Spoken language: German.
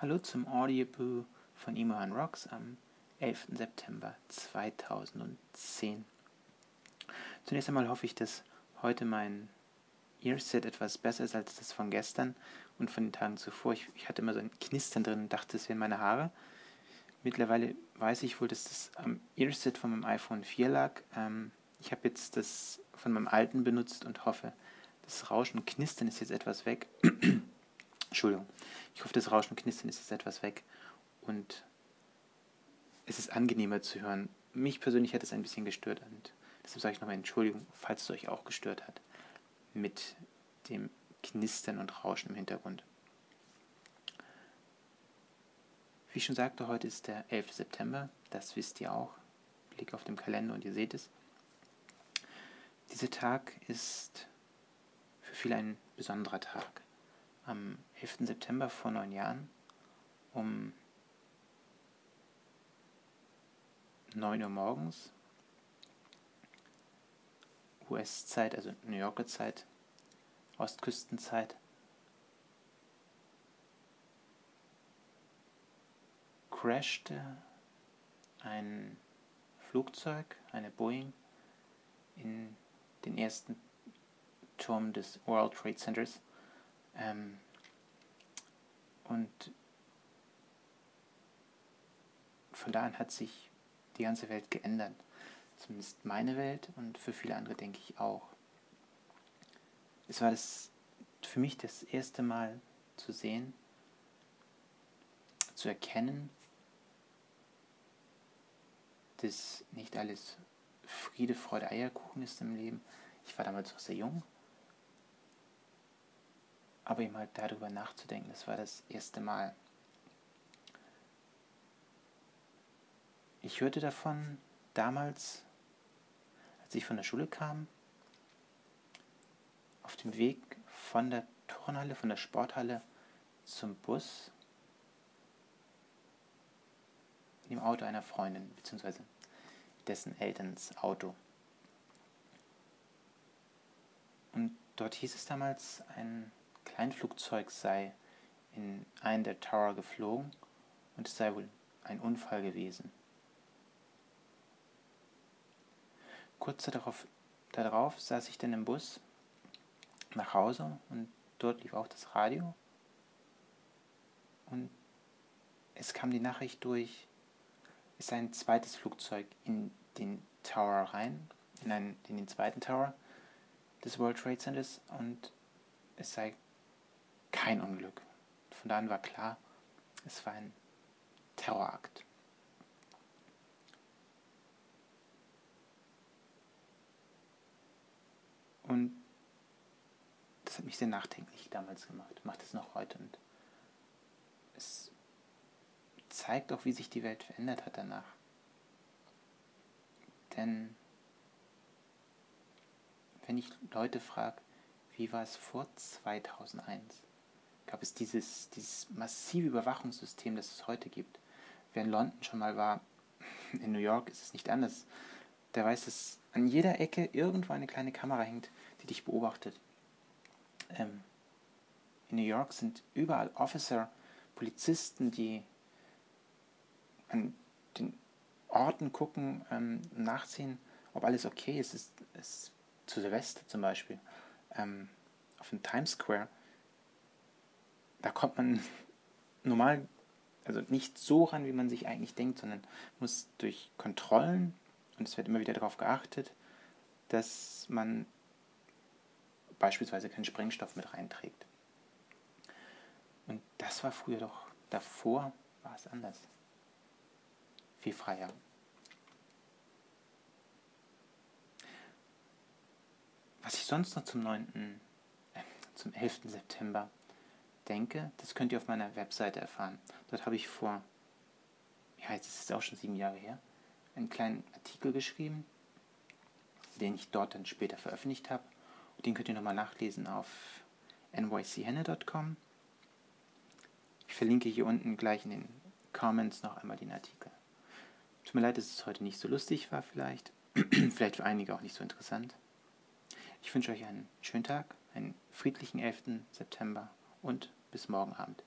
Hallo zum Audioboo von Imo Rocks am 11. September 2010. Zunächst einmal hoffe ich, dass heute mein Earset etwas besser ist als das von gestern und von den Tagen zuvor. Ich, ich hatte immer so ein Knistern drin und dachte, es wären meine Haare. Mittlerweile weiß ich wohl, dass das am Earset von meinem iPhone 4 lag. Ähm, ich habe jetzt das von meinem alten benutzt und hoffe, das Rauschen und Knistern ist jetzt etwas weg. Entschuldigung. Ich hoffe, das Rauschen und Knistern ist jetzt etwas weg und es ist angenehmer zu hören. Mich persönlich hat es ein bisschen gestört und deshalb sage ich nochmal Entschuldigung, falls es euch auch gestört hat mit dem Knistern und Rauschen im Hintergrund. Wie ich schon sagte, heute ist der 11. September, das wisst ihr auch. Blick auf den Kalender und ihr seht es. Dieser Tag ist für viele ein besonderer Tag am 11. September vor neun Jahren um 9 Uhr morgens US-Zeit, also New Yorker Zeit, Ostküstenzeit, crashte ein Flugzeug, eine Boeing, in den ersten Turm des World Trade Centers ähm, und von da an hat sich die ganze Welt geändert. Zumindest meine Welt und für viele andere denke ich auch. Es war das für mich das erste Mal zu sehen, zu erkennen, dass nicht alles Friede, Freude, Eierkuchen ist im Leben. Ich war damals noch sehr jung aber eben halt darüber nachzudenken, das war das erste Mal. Ich hörte davon damals, als ich von der Schule kam, auf dem Weg von der Turnhalle, von der Sporthalle zum Bus, in dem Auto einer Freundin, beziehungsweise dessen Elterns Auto. Und dort hieß es damals, ein ein Flugzeug sei in einen der Tower geflogen und es sei wohl ein Unfall gewesen. Kurz darauf, darauf saß ich dann im Bus nach Hause und dort lief auch das Radio. Und es kam die Nachricht durch, es sei ein zweites Flugzeug in den Tower rein, in, einen, in den zweiten Tower des World Trade Centers und es sei kein Unglück. Von da an war klar, es war ein Terrorakt. Und das hat mich sehr nachdenklich damals gemacht, macht es noch heute. Und es zeigt auch, wie sich die Welt verändert hat danach. Denn wenn ich Leute frage, wie war es vor 2001, gab es dieses, dieses massive Überwachungssystem, das es heute gibt. Wer in London schon mal war, in New York ist es nicht anders. Der weiß, dass an jeder Ecke irgendwo eine kleine Kamera hängt, die dich beobachtet. Ähm, in New York sind überall Officer, Polizisten, die an den Orten gucken, ähm, nachsehen, ob alles okay ist. Es ist zu Silvester zum Beispiel ähm, auf dem Times Square da kommt man normal, also nicht so ran, wie man sich eigentlich denkt, sondern muss durch Kontrollen, und es wird immer wieder darauf geachtet, dass man beispielsweise keinen Sprengstoff mit reinträgt. Und das war früher doch, davor war es anders. Viel freier. Was ich sonst noch zum 9., äh, zum 11. September denke, das könnt ihr auf meiner Webseite erfahren. Dort habe ich vor, ja, jetzt ist es auch schon sieben Jahre her, einen kleinen Artikel geschrieben, den ich dort dann später veröffentlicht habe. Den könnt ihr nochmal nachlesen auf nychenne.com. Ich verlinke hier unten gleich in den Comments noch einmal den Artikel. Tut mir leid, dass es heute nicht so lustig war, vielleicht. vielleicht für einige auch nicht so interessant. Ich wünsche euch einen schönen Tag, einen friedlichen 11. September und bis morgen Abend.